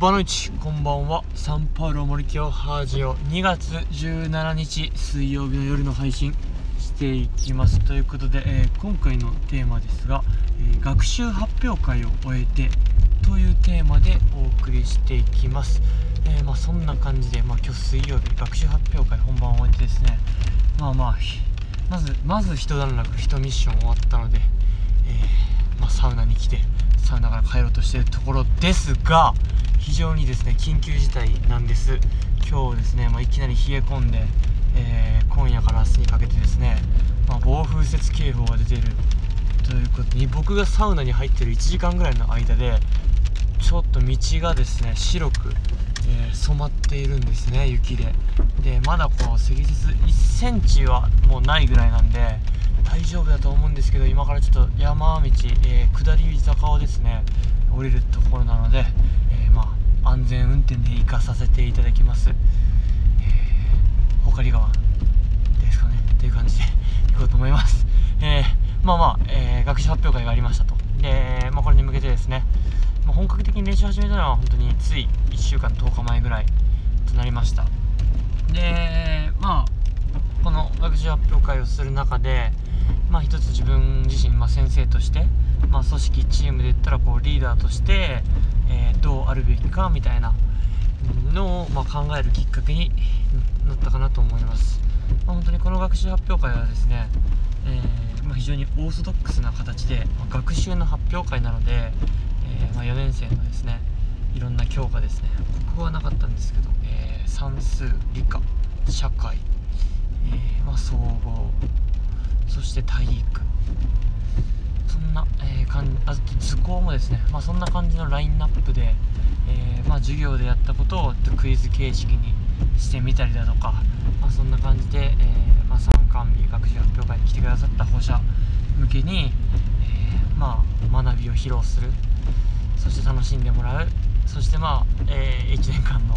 バノイチこんばんは。サンパウロ森京ハージオ2月17日水曜日の夜の配信していきます。ということで、えー今回のテーマですが、えー学習発表会を終えてというテーマでお送りしていきます、えーまあ、そんな感じで、まあ、今日水曜日学習発表会本番を終えてですね。まあまあまずまず一段落一ミッション終わったので、えまあ、サウナに来てサウナから帰ろうとしてるところですが非常にですね緊急事態なんです。今日ですね、まあ、いきなり冷え込んで、えー今夜から明日にかけてですね、まあ、暴風雪警報が出ている。ということに僕がサウナに入ってる1時間ぐらいの間でちょっと道がですね白く、えー染まっているんですね雪で。でまだこう積雪1センチはもうないぐらいなんで大丈夫だと思うんですけど今からちょっと山道、えー下り坂をですね降りるところなので、安全運転で行かさせていただきます、えー、ほかり川ですかね。っていう感じで行こうと思います。えー、まあまあ、えー学習発表会がありましたと。で、まあ、これに向けてですね、まあ、本格的に練習始めたのは本当につい1週間10日前ぐらいとなりました。でまあこの学習発表会をする中でまあ一つ自分自身、まあ、先生として、まあ、組織チームで言ったらこうリーダーとして、えーどうあるべきかみたいなのを、まあ、考えるきっかけになったかなと思います、まあ、本当にこの学習発表会はですね、えーまあ、非常にオーソドックスな形で、まあ学習の発表会なので、えーまあ、4年生のですねいろんな教科ですね。国語はなかったんですけど、えー算数理科社会、えーまあ、総合そして体育。な、えー、かんあ図工もですね、まあ、そんな感じのラインナップで、えーまあ、授業でやったことをクイズ形式にしてみたりだとか、まあ、そんな感じで、えーまあ、参観日学習発表会に来てくださった保護者向けに、えまあ、学びを披露する。そして楽しんでもらう。そしてまあ、え1年間の、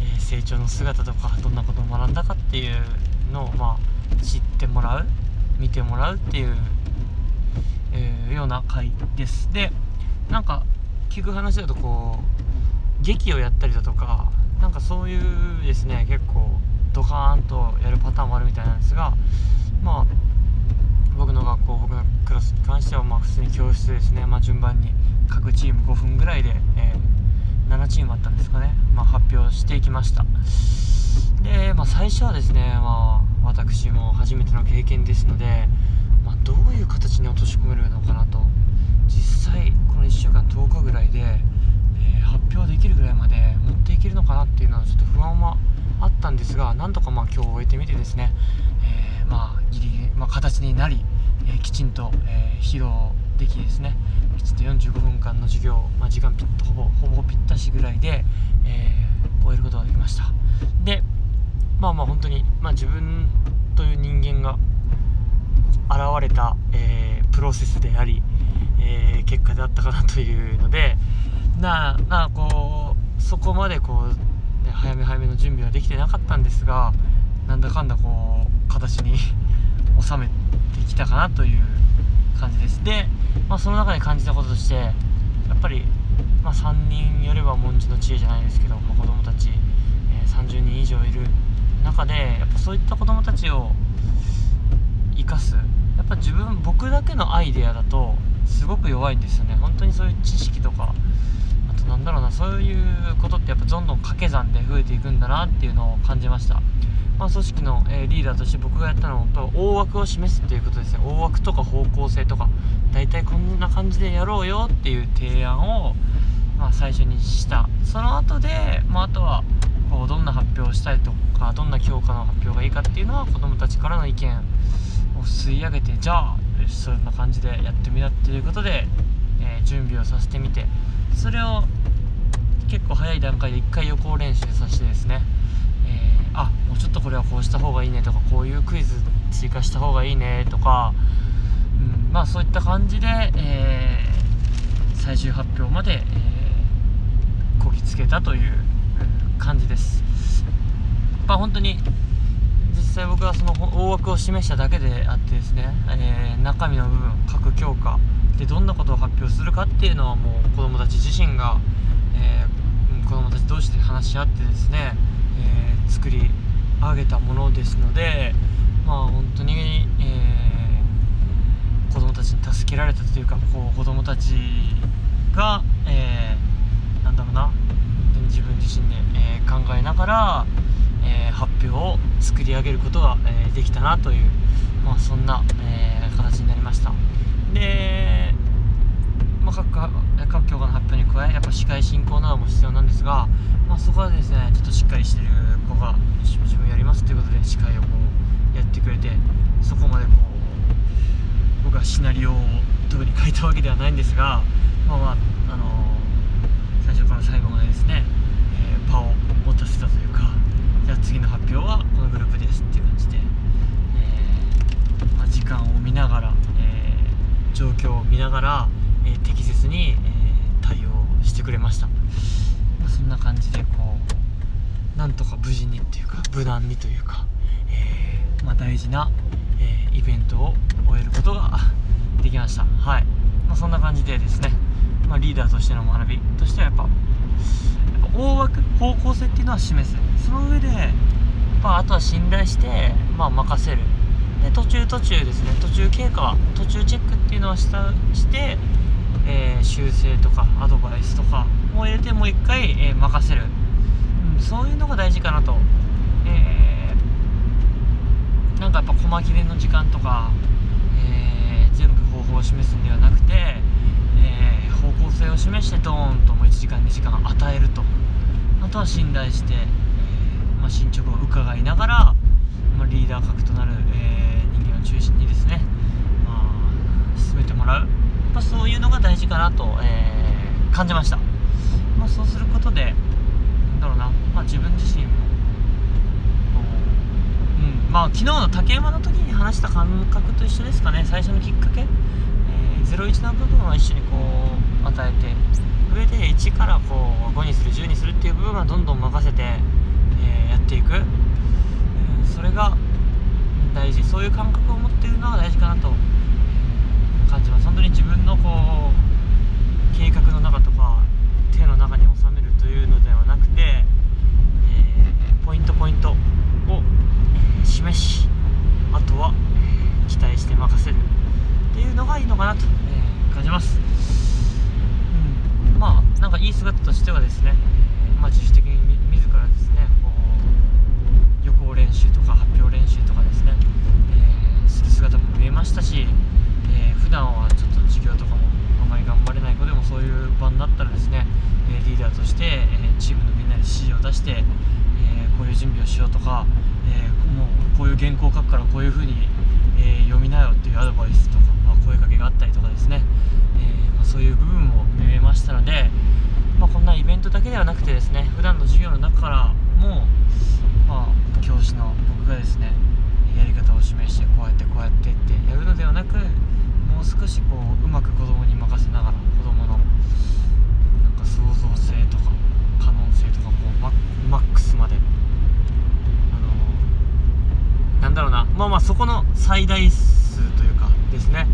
え成長の姿とかどんなことを学んだかっていうのをまあ知ってもらう。見てもらうっていう、えーような回です。でなんか聞く話だとこう劇をやったりだとかなんかそういうですね結構ドカーンとやるパターンもあるみたいなんですがまあ僕の学校僕のクラスに関してはまあ普通に教室ですね、まあ、順番に各チーム5分ぐらいで、えー7チームあったんですかね、まあ、発表していきました。で、まあ、最初はですね、まあ、私も初めての経験ですので、まあ、どういう形に落とし込めるのかなと。実際この1週間10日ぐらいで、えー発表できるぐらいまで持っていけるのかなっていうのはちょっと不安はあったんですがなんとかまあ今日終えてみてですね、えーまあギリギリ、まあ、形になり、えーきちんと、え披露できですねきちんと45分間の授業、まあ、時間ぴったほぼほぼぴったしぐらいで、え終えることができました。でまあまあ本当に、まあ、自分という人間が現れた、えープロセスであり、えー結果であったかなというのでなあなあこうそこまでこう、ね、早め早めの準備はできてなかったんですがなんだかんだこう形に 収めてきたかなという感じです。で、まあ、その中で感じたこととしてやっぱり、まあ、3人よれば文字の知恵じゃないですけど、まあ、子供たち、えー30人以上いる中でやっぱそういった子供たちを生かす。やっぱ自分僕だけのアイデアだとすごく弱いんですよね。本当にそういう知識とかあとなんだろうなそういうことってやっぱどんどん掛け算で増えていくんだなっていうのを感じました、まあ、組織の、えーリーダーとして僕がやったのは大枠を示すっていうことですね。大枠とか方向性とか大体こんな感じでやろうよっていう提案を、まあ、最初にした。その後で、まあ、あとはどんな発表をしたいとかどんな教科の発表がいいかっていうのは子どもたちからの意見を吸い上げてじゃあそんな感じでやってみたっていうことで、えー準備をさせてみてそれを結構早い段階で1回予行練習させてですね、えーあもうちょっとこれはこうした方がいいねとかこういうクイズ追加した方がいいねとか、うん、まあそういった感じで、えー最終発表まで、えこぎつけたという感じです。まあ本当に実際僕はその大枠を示しただけであってですね、えー中身の部分各教科でどんなことを発表するかっていうのはもう子どもたち自身が、えーうん子供たち同士で話し合ってですね、えー、作り上げたものですのでまあ本当に、えー、子供たちに助けられたというかこう子供たちが、えー、なんだろうな自分自身で、考えながら、えー、発表を作り上げることが、えー、できたなという、まあ、そんな、えー、形になりました。で、まあ、各各教科の発表に加えやっぱ司会進行なども必要なんですが、まあ、そこはですねちょっとしっかりしてる子が自分やりますということで司会をこうやってくれてそこまでこう僕はシナリオを特に書いたわけではないんですがまあまああの最初から最後までですね、えー、場を持たせたというかじゃあ次の発表はこのグループですっていう感じで、えー、まあ、時間を見ながら、えー、状況を見ながら、えー、適切に、え対応してくれました、まあ、そんな感じでこうなんとか無事にっていうか無難にというか、えまあ、大事な、えイベントを終えることが できました。はい、まあ、そんな感じでですね、まリーダーとしての学びとしてはやっぱ大枠方向性っていうのは示す。その上で、まあ、あとは信頼して、まあ、任せる。で途中途中ですね。途中経過途中チェックっていうのはしたして、えー、修正とかアドバイスとかを入れてもう一回、えー、任せる、うん、そういうのが大事かなと、えー、なんかやっぱ細切れの時間とか、えー、全部方法を示すんではなくて、え方性を示してドーンともう1時間2時間与えると。あとは信頼して、えー、まあ、進捗を伺いながら、まあ、リーダー格となる、えー、人間を中心にですね、まあ、進めてもらう、まそういうのが大事かなと、えー、感じました、まそうすることでなんだろうな、ま自分自身もうん。まあ昨日の竹馬の時に話した感覚と一緒ですかね。最初のきっかけ、01の部分は一緒にこう与えて上で1からこう5にする10にするっていう部分はどんどん任せて、えー、やっていく、えー、それが大事。そういう感覚を持っているのが大事かなと感じます。本当に自分のこう計画の中とか手の中に収めるというのではなくて、えー、ポイントポイントを示しあとは期待して任せるっていうのがいいのかなと、えー、感じますまあなんかいい姿としてはですね、えー、まあ、自主的に自らですねこう予行練習とか発表練習とかですね、えー、する姿も見えましたし、えー、普段はちょっと授業とかもあまり頑張れない子でもそういう場になったらですね、えリーダーとして、えチームのみんなに指示を出して、えこういう準備をしようとか、えもうこういう原稿を書くからこういうふうに、え読みなよっていうアドバイスとか、まあ、声かけがあったりとかですね、えまあ、そういう部分も見えましたので、まあ、こんなイベントだけではなくてですね普段の授業の中からも、まあ、教師の僕がですねやり方を示してこうやってこうやってってやるのではなくもう少しこううまく子供に任せながら子供のなんか創造性とか可能性とかこうママックスまであのなんだろうなまあまあそこの最大数というかですね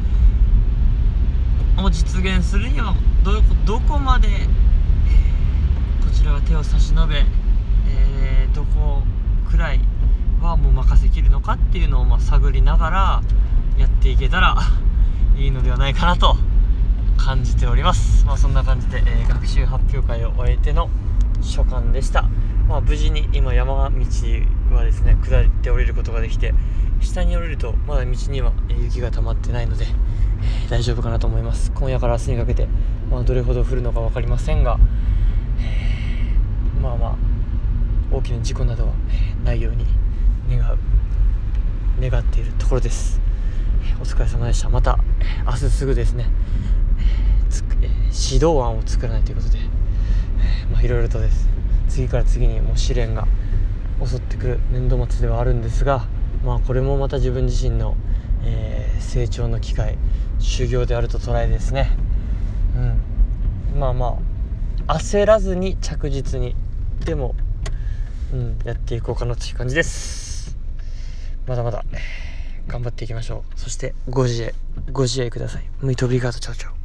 を実現するにはどこまで、えー、こちらが手を差し伸べ、えー、どこくらいはもう任せきるのかっていうのをまあ探りながらやっていけたらいいのではないかなと感じております、まあ、そんな感じで、えー、学習発表会を終えての所感でした、まあ、無事に今山道はですね下って降りることができて下に降りるとまだ道には雪が溜まってないので、大丈夫かなと思います。今夜から明日にかけて、まあ、どれほど降るのか分かりませんが、まあまあ大きな事故などは、えないように願う願っているところです、お疲れ様でした。また明日すぐですね、え指導案を作らないということで、まあいろいろとです。次から次にもう試練が襲ってくる年度末ではあるんですがまあこれもまた自分自身の、えー、成長の機会修行であると捉えですね。うん。まあまあ焦らずに着実にでも、うん、やっていこうかなという感じです。まだまだ頑張っていきましょう。そしてご自愛ご自愛ください。ムイトブリガードチャオチャオ。